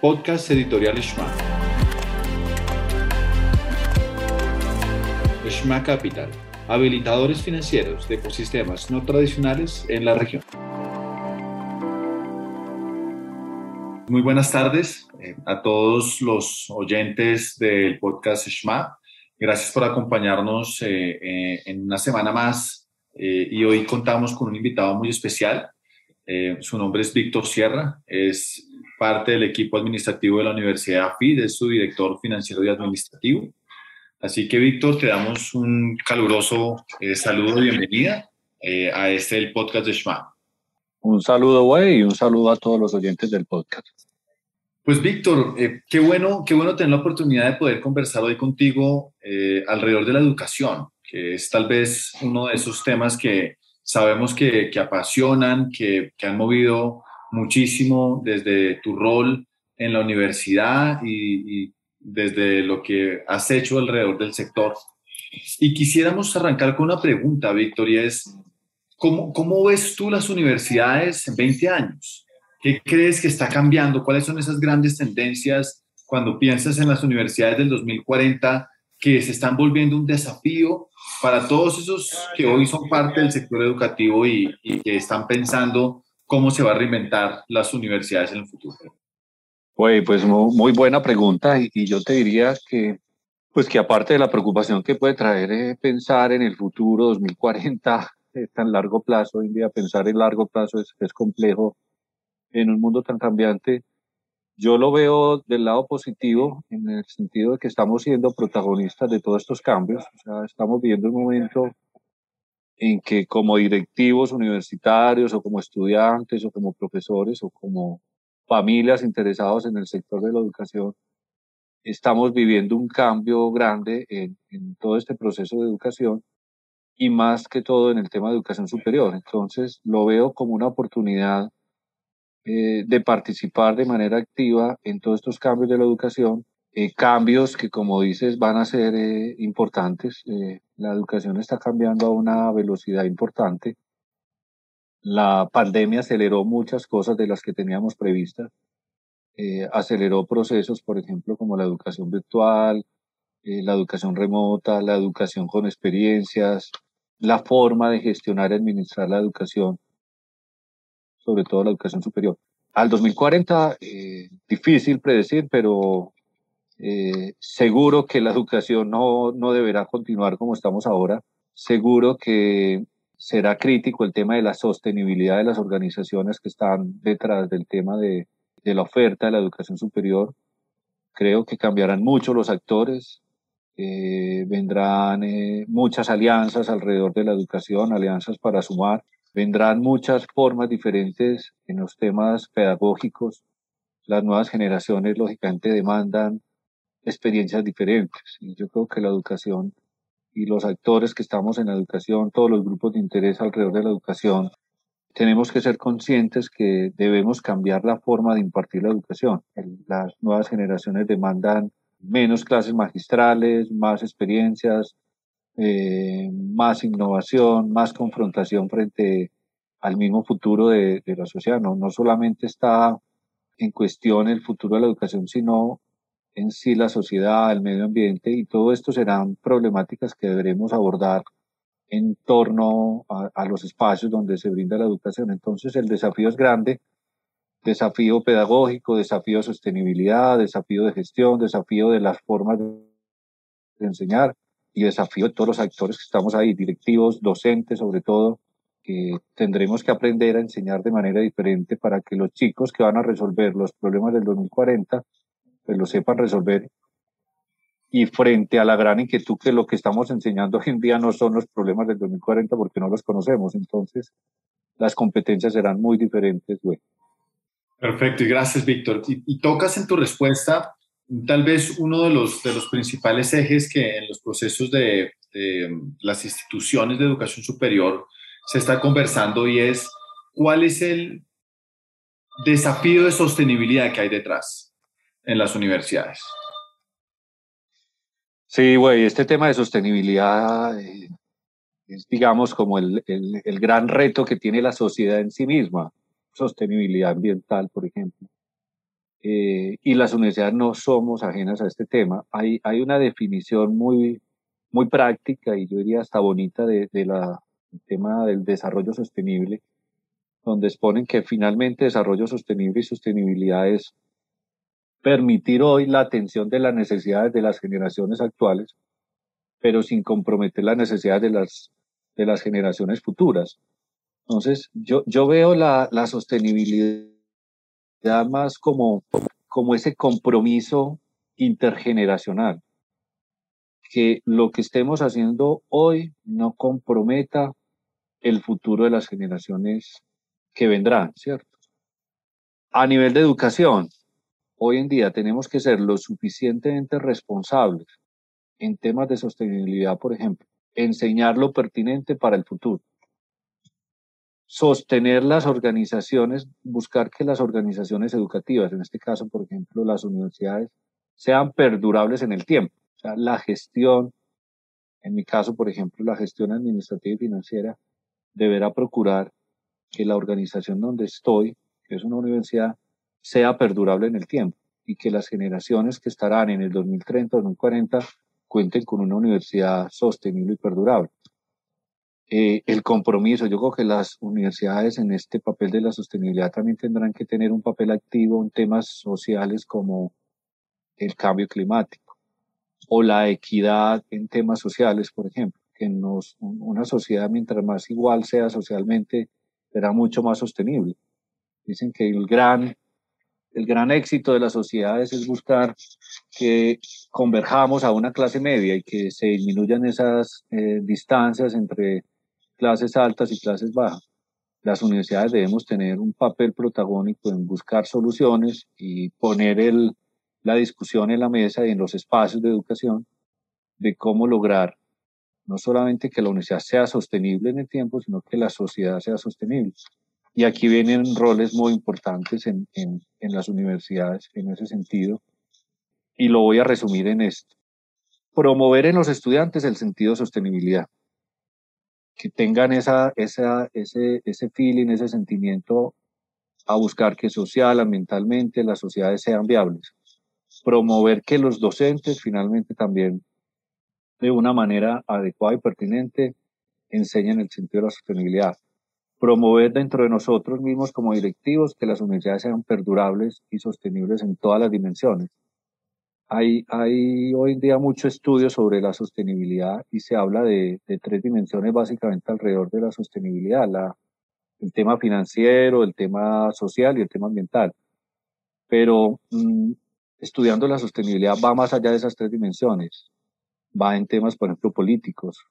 podcast editorial Shma. Shma Capital, habilitadores financieros de ecosistemas no tradicionales en la región. Muy buenas tardes eh, a todos los oyentes del podcast Shma. Gracias por acompañarnos eh, eh, en una semana más y hoy contamos con un invitado muy especial. su nombre es Víctor Sierra, es parte del equipo administrativo de la Universidad AFID, es su director financiero y administrativo. Así que, Víctor, te damos un caluroso eh, saludo y bienvenida eh, a este el podcast de Shma. Un saludo, güey, y un saludo a todos los oyentes del podcast. Pues, Víctor, eh, qué, bueno, qué bueno tener la oportunidad de poder conversar hoy contigo alrededor de la educación, que es tal vez uno de esos temas que sabemos que, que apasionan, que, que han movido muchísimo desde tu rol en la universidad y, desde lo que has hecho alrededor del sector. Y quisiéramos arrancar con una pregunta, Víctor, es, ¿cómo, ¿cómo ves tú las universidades en 20 años? ¿Qué crees que está cambiando? ¿Cuáles son esas grandes tendencias cuando piensas en las universidades del 2040 que se están volviendo un desafío para todos esos que hoy son parte del sector educativo y, y que están pensando cómo se va a reinventar las universidades en el futuro? pues muy, buena pregunta y, yo te diría que, pues que aparte de la preocupación que puede traer eh, pensar en el futuro 2040, eh, tan largo plazo, hoy en día pensar en largo plazo es, es complejo en un mundo tan cambiante. Yo lo veo del lado positivo, en el sentido de que estamos siendo protagonistas de todos estos cambios. O sea, estamos viviendo un momento en que como directivos universitarios o como estudiantes o como profesores o como familias interesados en el sector de la educación, estamos viviendo un cambio grande en, todo este proceso de educación y más que todo en el tema de educación superior. Entonces lo veo como una oportunidad eh, de participar de manera activa en todos estos cambios de la educación eh, cambios que, como dices, van a ser eh, importantes. Eh, la educación está cambiando a una velocidad importante. La pandemia aceleró muchas cosas de las que teníamos previstas. aceleró procesos, por ejemplo, como la educación virtual, la educación remota, la educación con experiencias, la forma de gestionar y administrar la educación, sobre todo la educación superior. Al 2040, difícil predecir, pero eh, seguro que la educación no, no deberá continuar como estamos ahora. Seguro que será crítico el tema de la sostenibilidad de las organizaciones que están detrás del tema de, de la oferta de la educación superior. Creo que cambiarán mucho los actores, eh, vendrán eh, muchas alianzas alrededor de la educación, alianzas para sumar, vendrán muchas formas diferentes en los temas pedagógicos. Las nuevas generaciones lógicamente demandan experiencias diferentes. Y yo creo que la educación y los actores que estamos en la educación, todos los grupos de interés alrededor de la educación, tenemos que ser conscientes que debemos cambiar la forma de impartir la educación. Las nuevas generaciones demandan menos clases magistrales, más experiencias, eh, más innovación, más confrontación frente al mismo futuro de, de la sociedad. No, no solamente está en cuestión el futuro de la educación, sino en sí la sociedad, el medio ambiente y todo esto serán problemáticas que deberemos abordar en torno a, los espacios donde se brinda la educación. Entonces el desafío es grande, desafío pedagógico, desafío de sostenibilidad, desafío de gestión, desafío de las formas de enseñar y desafío de todos los actores que estamos ahí, directivos, docentes sobre todo, que tendremos que aprender a enseñar de manera diferente para que los chicos que van a resolver los problemas del 2040 pues lo sepan resolver. Y frente a la gran inquietud que lo que estamos enseñando hoy en día no son los problemas del 2040 porque no los conocemos, entonces las competencias serán muy diferentes. Güey. Perfecto, y gracias, Víctor. Y, tocas en tu respuesta tal vez uno de los, de los principales ejes que en los procesos de, de las instituciones de educación superior se está conversando y es cuál es el desafío de sostenibilidad que hay detrás en las universidades. Sí, güey, este tema de sostenibilidad eh, es, digamos, como el, el, gran reto que tiene la sociedad en sí misma. Sostenibilidad ambiental, por ejemplo. eh, y las universidades no somos ajenas a este tema. Hay, hay una definición muy, muy práctica y yo diría hasta bonita de, de la, del tema del desarrollo sostenible, donde exponen que finalmente desarrollo sostenible y sostenibilidad es permitir hoy la atención de las necesidades de las generaciones actuales, pero sin comprometer las necesidades de las, de las generaciones futuras. Entonces, yo, yo veo la, la sostenibilidad más como, como ese compromiso intergeneracional, que lo que estemos haciendo hoy no comprometa el futuro de las generaciones que vendrán, ¿cierto? A nivel de educación, hoy en día tenemos que ser lo suficientemente responsables en temas de sostenibilidad, por ejemplo, enseñar lo pertinente para el futuro sostener las organizaciones, buscar que las organizaciones educativas, en este caso, por ejemplo, las universidades, sean perdurables en el tiempo. O sea, la gestión, en mi caso, por ejemplo, la gestión administrativa y financiera, deberá procurar que la organización donde estoy, que es una universidad, sea perdurable en el tiempo y que las generaciones que estarán en el 2030, 2040, cuenten con una universidad sostenible y perdurable. Eh, el compromiso. Yo creo que las universidades en este papel de la sostenibilidad también tendrán que tener un papel activo en temas sociales como el cambio climático o la equidad en temas sociales, por ejemplo, que nos, una sociedad mientras más igual sea socialmente será mucho más sostenible. Dicen que el gran, el gran éxito de las sociedades es buscar que converjamos a una clase media y que se disminuyan esas eh, distancias entre clases altas y clases bajas. Las universidades debemos tener un papel protagónico en buscar soluciones y poner la discusión en la mesa y en los espacios de educación de cómo lograr no solamente que la universidad sea sostenible en el tiempo, sino que la sociedad sea sostenible. Y aquí vienen roles muy importantes en, en, en las universidades en ese sentido. Y lo voy a resumir en esto. Promover en los estudiantes el sentido de sostenibilidad que tengan esa, esa, ese, ese feeling, ese sentimiento a buscar que social, ambientalmente, las sociedades sean viables. Promover que los docentes finalmente también, de una manera adecuada y pertinente, enseñen el sentido de la sostenibilidad. Promover dentro de nosotros mismos como directivos que las universidades sean perdurables y sostenibles en todas las dimensiones hay, hay hoy en día mucho estudio sobre la sostenibilidad y se habla de, de tres dimensiones básicamente alrededor de la sostenibilidad, la, el tema financiero, el tema social y el tema ambiental. Pero mm, estudiando la sostenibilidad va más allá de esas tres dimensiones, va en temas, por ejemplo, políticos.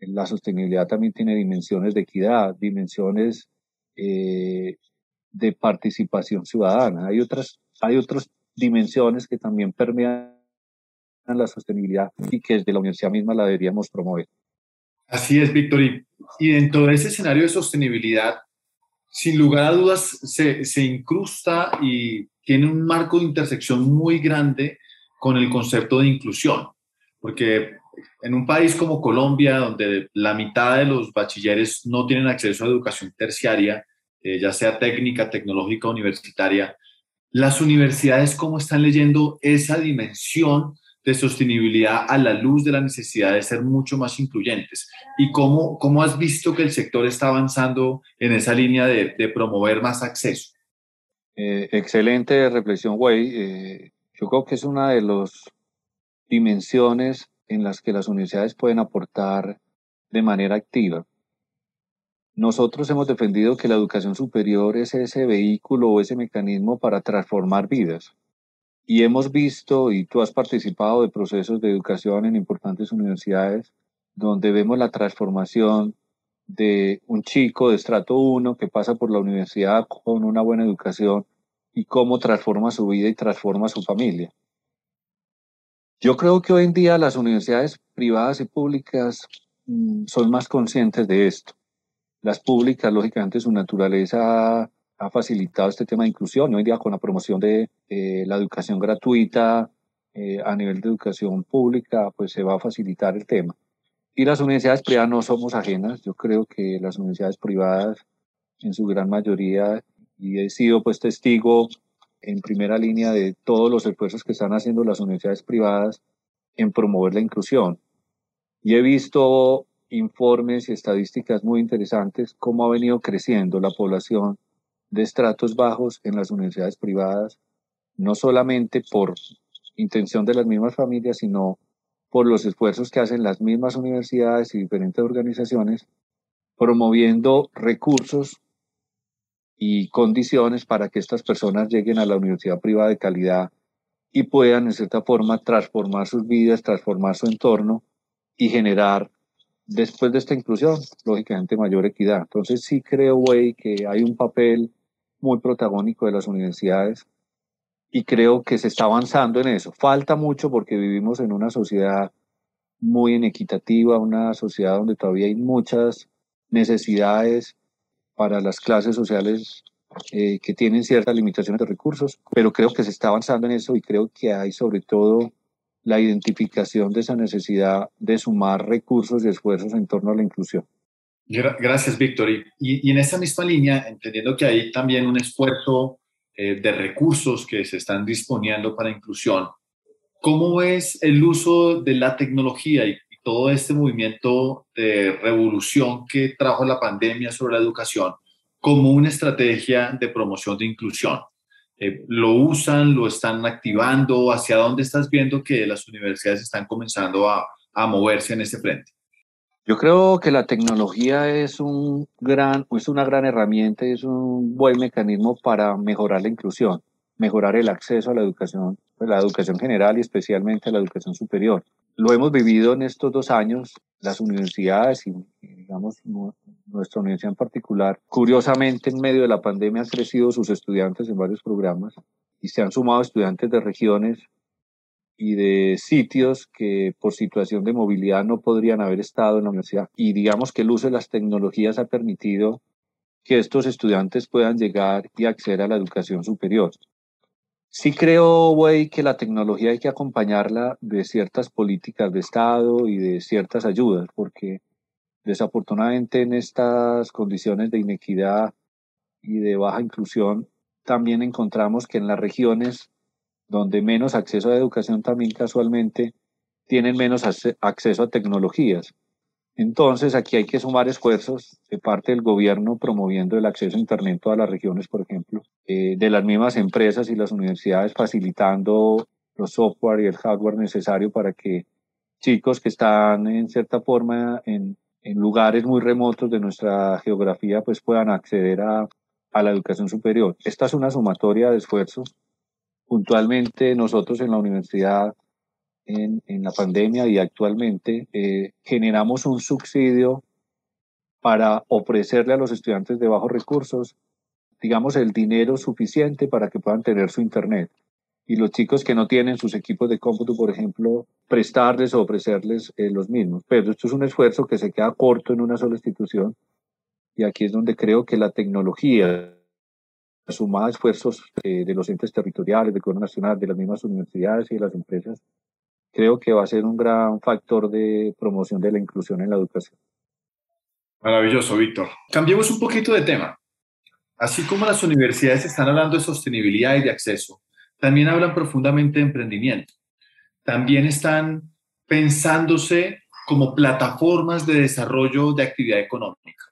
La sostenibilidad también tiene dimensiones de equidad, dimensiones eh, de participación ciudadana. Hay otras, hay otros dimensiones que también permean la sostenibilidad y que desde la universidad misma la deberíamos promover. Así es, Víctor. Y, dentro de ese escenario de sostenibilidad, sin lugar a dudas, se incrusta y tiene un marco de intersección muy grande con el concepto de inclusión, porque en un país como Colombia, donde la mitad de los bachilleres no tienen acceso a educación terciaria, eh, ya sea técnica, tecnológica, universitaria, las universidades cómo están leyendo esa dimensión de sostenibilidad a la luz de la necesidad de ser mucho más incluyentes y cómo, cómo has visto que el sector está avanzando en esa línea de, promover más acceso. Eh, excelente reflexión, Güey. Eh, yo creo que es una de las dimensiones en las que las universidades pueden aportar de manera activa. Nosotros hemos defendido que la educación superior es ese vehículo o ese mecanismo para transformar vidas. Y hemos visto, y tú has participado de procesos de educación en importantes universidades, donde vemos la transformación de un chico de estrato 1 que pasa por la universidad con una buena educación y cómo transforma su vida y transforma su familia. Yo creo que hoy en día las universidades privadas y públicas mm, son más conscientes de esto. Las públicas, lógicamente, su naturaleza ha facilitado este tema de inclusión. Hoy en día, con la promoción de eh, la educación gratuita eh, a nivel de educación pública, pues se va a facilitar el tema. Y las universidades privadas no somos ajenas. Yo creo que las universidades privadas, en su gran mayoría, y he sido pues testigo en primera línea de todos los esfuerzos que están haciendo las universidades privadas en promover la inclusión. Y he visto informes y estadísticas muy interesantes cómo ha venido creciendo la población de estratos bajos en las universidades privadas, no solamente por intención de las mismas familias, sino por los esfuerzos que hacen las mismas universidades y diferentes organizaciones, promoviendo recursos y condiciones para que estas personas lleguen a la universidad privada de calidad y puedan, en cierta forma, transformar sus vidas, transformar su entorno y generar, después de esta inclusión, lógicamente, mayor equidad. Entonces, sí creo, güey, que hay un papel muy protagónico de las universidades y creo que se está avanzando en eso. Falta mucho porque vivimos en una sociedad muy inequitativa, una sociedad donde todavía hay muchas necesidades para las clases sociales eh, que tienen ciertas limitaciones de recursos, pero creo que se está avanzando en eso y creo que hay sobre todo la identificación de esa necesidad de sumar recursos y esfuerzos en torno a la inclusión. Gracias, Víctor. Y, en esa misma línea, entendiendo que hay también un esfuerzo eh, de recursos que se están disponiendo para inclusión, ¿cómo es el uso de la tecnología y, todo este movimiento de revolución que trajo la pandemia sobre la educación como una estrategia de promoción de inclusión? Eh, ¿Lo usan? ¿Lo están activando? ¿Hacia dónde estás viendo que las universidades están comenzando a, a moverse en este frente? Yo creo que la tecnología es, un gran, es una gran herramienta y es un buen mecanismo para mejorar la inclusión, mejorar el acceso a la educación, pues, la educación general y especialmente a la educación superior. Lo hemos vivido en estos dos años, las universidades y, digamos, nuestra universidad en particular. Curiosamente, en medio de la pandemia han crecido sus estudiantes en varios programas y se han sumado estudiantes de regiones y de sitios que por situación de movilidad no podrían haber estado en la universidad. Y digamos que el uso de las tecnologías ha permitido que estos estudiantes puedan llegar y acceder a la educación superior. Sí creo, güey, que la tecnología hay que acompañarla de ciertas políticas de Estado y de ciertas ayudas, porque desafortunadamente en estas condiciones de inequidad y de baja inclusión, también encontramos que en las regiones donde menos acceso a educación también casualmente tienen menos acceso a tecnologías. Entonces, aquí hay que sumar esfuerzos de parte del gobierno promoviendo el acceso a Internet en todas las regiones, por ejemplo, eh, de las mismas empresas y las universidades facilitando los software y el hardware necesario para que chicos que están en cierta forma en, lugares muy remotos de nuestra geografía pues puedan acceder a la educación superior. Esta es una sumatoria de esfuerzos puntualmente nosotros en la universidad, en, en la pandemia y actualmente, eh, generamos un subsidio para ofrecerle a los estudiantes de bajos recursos, digamos, el dinero suficiente para que puedan tener su Internet. Y los chicos que no tienen sus equipos de cómputo, por ejemplo, prestarles o ofrecerles eh, los mismos. Pero esto es un esfuerzo que se queda corto en una sola institución. Y aquí es donde creo que la tecnología, sumada a esfuerzos eh, de los entes territoriales, del gobierno nacional, de las mismas universidades y de las empresas, creo que va a ser un gran factor de promoción de la inclusión en la educación. Maravilloso, Víctor. Cambiemos un poquito de tema. Así como las universidades están hablando de sostenibilidad y de acceso, también hablan profundamente de emprendimiento. También están pensándose como plataformas de desarrollo de actividad económica.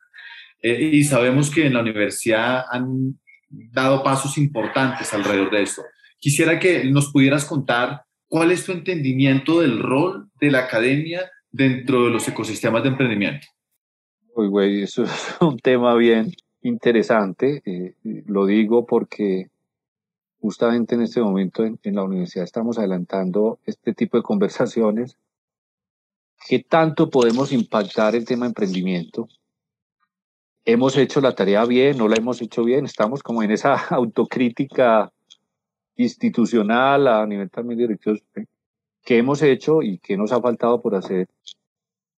Eh, y sabemos que en la universidad han dado pasos importantes alrededor de esto. Quisiera que nos pudieras contar cuál es tu entendimiento del rol de la academia dentro de los ecosistemas de emprendimiento. Uy, güey, eso es un tema bien interesante. Eh, lo digo porque justamente en este momento en, en, la universidad estamos adelantando este tipo de conversaciones. ¿Qué tanto podemos impactar el tema emprendimiento? hemos hecho la tarea bien, no la hemos hecho bien, estamos como en esa autocrítica institucional a nivel también directivo que hemos hecho y que nos ha faltado por hacer.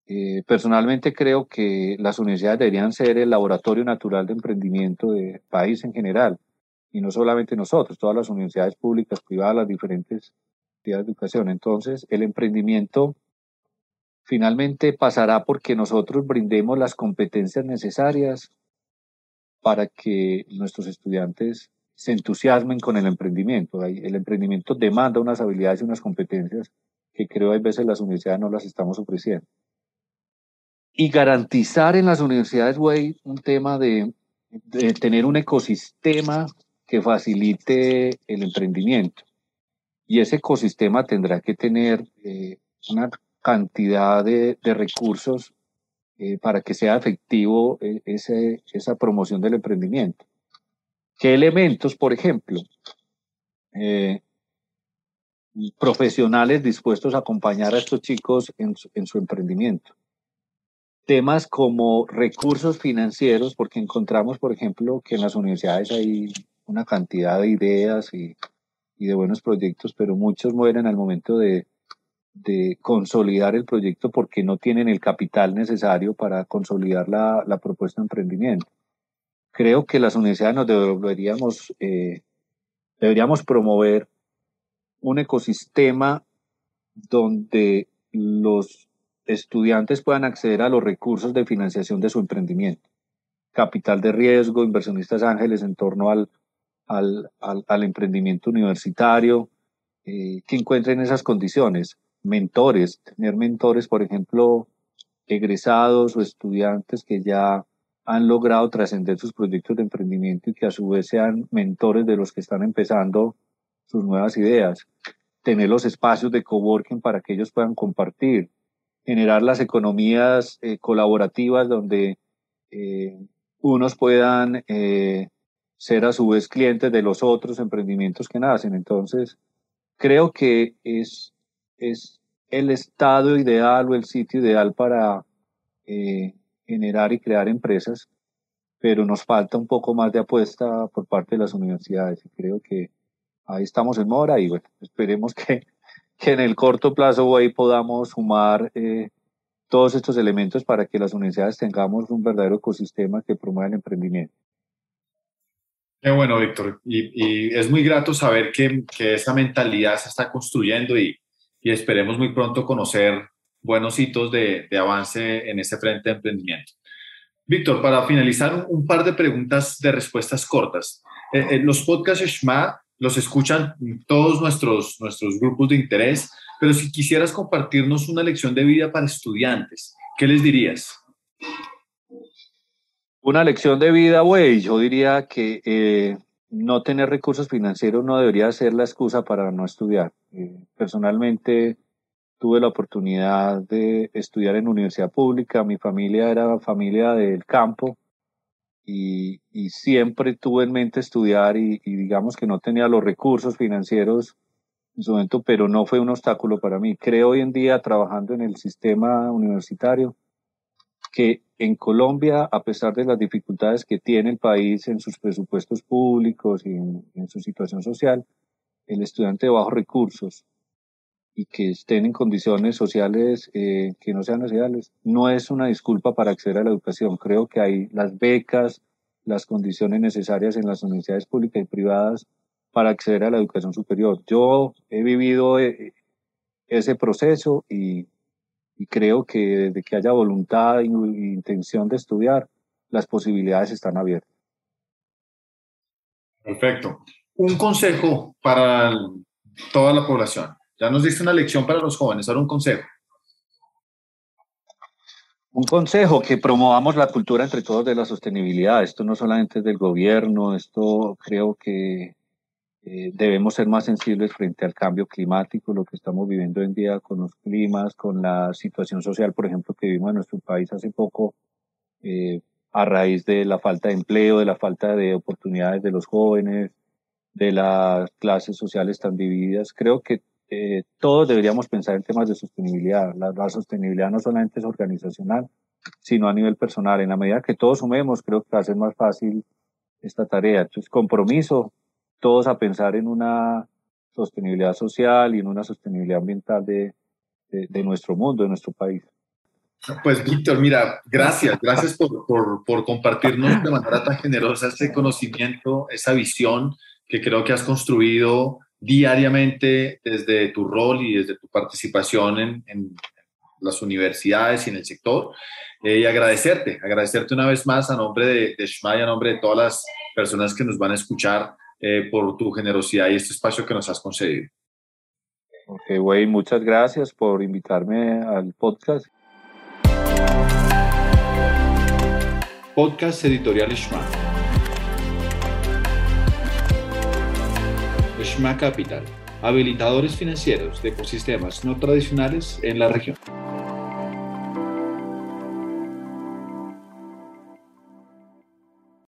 Eh, personalmente creo que las universidades deberían ser el laboratorio natural de emprendimiento del país en general, y no solamente nosotros, todas las universidades públicas, privadas, las diferentes entidades de educación. Entonces, el emprendimiento finalmente pasará porque nosotros brindemos las competencias necesarias para que nuestros estudiantes se entusiasmen con el emprendimiento. El emprendimiento demanda unas habilidades y unas competencias que creo hay veces las universidades no las estamos ofreciendo. Y garantizar en las universidades, güey, un tema de, tener un ecosistema que facilite el emprendimiento. Y ese ecosistema tendrá que tener eh, una cantidad de, recursos eh, para que sea efectivo eh, esa promoción del emprendimiento. ¿Qué elementos, por ejemplo? Eh, profesionales dispuestos a acompañar a estos chicos en su, emprendimiento. Temas como recursos financieros, porque encontramos, por ejemplo, que en las universidades hay una cantidad de ideas y, de buenos proyectos, pero muchos mueren al momento de, consolidar el proyecto porque no tienen el capital necesario para consolidar la, la propuesta de emprendimiento creo que las universidades nos deberíamos, eh, deberíamos promover un ecosistema donde los estudiantes puedan acceder a los recursos de financiación de su emprendimiento. Capital de riesgo, inversionistas ángeles en torno al, al, al, emprendimiento universitario, eh, que encuentren esas condiciones. Mentores, tener mentores, por ejemplo, egresados o estudiantes que ya han logrado trascender sus proyectos de emprendimiento y que a su vez sean mentores de los que están empezando sus nuevas ideas, tener los espacios de coworking para que ellos puedan compartir, generar las economías eh, colaborativas donde eh, unos puedan eh, ser a su vez clientes de los otros emprendimientos que nacen. Entonces, creo que es, es el estado ideal o el sitio ideal para generar y crear empresas, pero nos falta un poco más de apuesta por parte de las universidades y creo que ahí estamos en mora y esperemos que, que en el corto plazo ahí podamos sumar eh, todos estos elementos para que las universidades tengamos un verdadero ecosistema que promueva el emprendimiento. Qué bueno, Víctor. Y, es muy grato saber que, que esta mentalidad se está construyendo y, y esperemos muy pronto conocer buenos hitos de, avance en ese frente de emprendimiento. Víctor, para finalizar, un, par de preguntas de respuestas cortas. Eh, eh, los podcasts SHMA los escuchan todos nuestros, nuestros grupos de interés, pero si quisieras compartirnos una lección de vida para estudiantes, ¿qué les dirías? Una lección de vida, güey, yo diría que eh, no tener recursos financieros no debería ser la excusa para no estudiar. personalmente, tuve la oportunidad de estudiar en universidad pública, mi familia era familia del campo y, siempre tuve en mente estudiar y, digamos que no tenía los recursos financieros en su momento, pero no fue un obstáculo para mí. Creo hoy en día trabajando en el sistema universitario que en Colombia, a pesar de las dificultades que tiene el país en sus presupuestos públicos y en su situación social, el estudiante de bajos recursos y que estén en condiciones sociales eh, que no sean ideales, no es una disculpa para acceder a la educación. Creo que hay las becas, las condiciones necesarias en las universidades públicas y privadas para acceder a la educación superior. Yo he vivido eh, ese proceso y, creo que desde que haya voluntad e intención de estudiar, las posibilidades están abiertas. Perfecto. Un consejo para toda la población. Ya nos diste una lección para los jóvenes, ahora un consejo. Un consejo, que promovamos la cultura entre todos de la sostenibilidad. Esto no solamente es del gobierno, esto creo que eh, debemos ser más sensibles frente al cambio climático, lo que estamos viviendo hoy en día con los climas, con la situación social, por ejemplo, que vivimos en nuestro país hace poco, eh, a raíz de la falta de empleo, de la falta de oportunidades de los jóvenes, de las clases sociales tan divididas. Creo que eh, todos deberíamos pensar en temas de sostenibilidad. La, sostenibilidad no solamente es organizacional, sino a nivel personal. En la medida que todos sumemos, creo que va a ser más fácil esta tarea. Entonces, compromiso, todos a pensar en una sostenibilidad social y en una sostenibilidad ambiental de, de, nuestro mundo, de nuestro país. Pues Víctor, mira, gracias, gracias por, por, por, compartirnos de manera tan generosa este conocimiento, esa visión que creo que has construido diariamente desde tu rol y desde tu participación en, las universidades y en el sector. Eh, y agradecerte, agradecerte una vez más a nombre de, de y a nombre de todas las personas que nos van a escuchar eh, por tu generosidad y este espacio que nos has concedido. Ok, güey, muchas gracias por invitarme al podcast. Podcast Editorial Shma. Shma Capital, habilitadores financieros de ecosistemas no tradicionales en la región.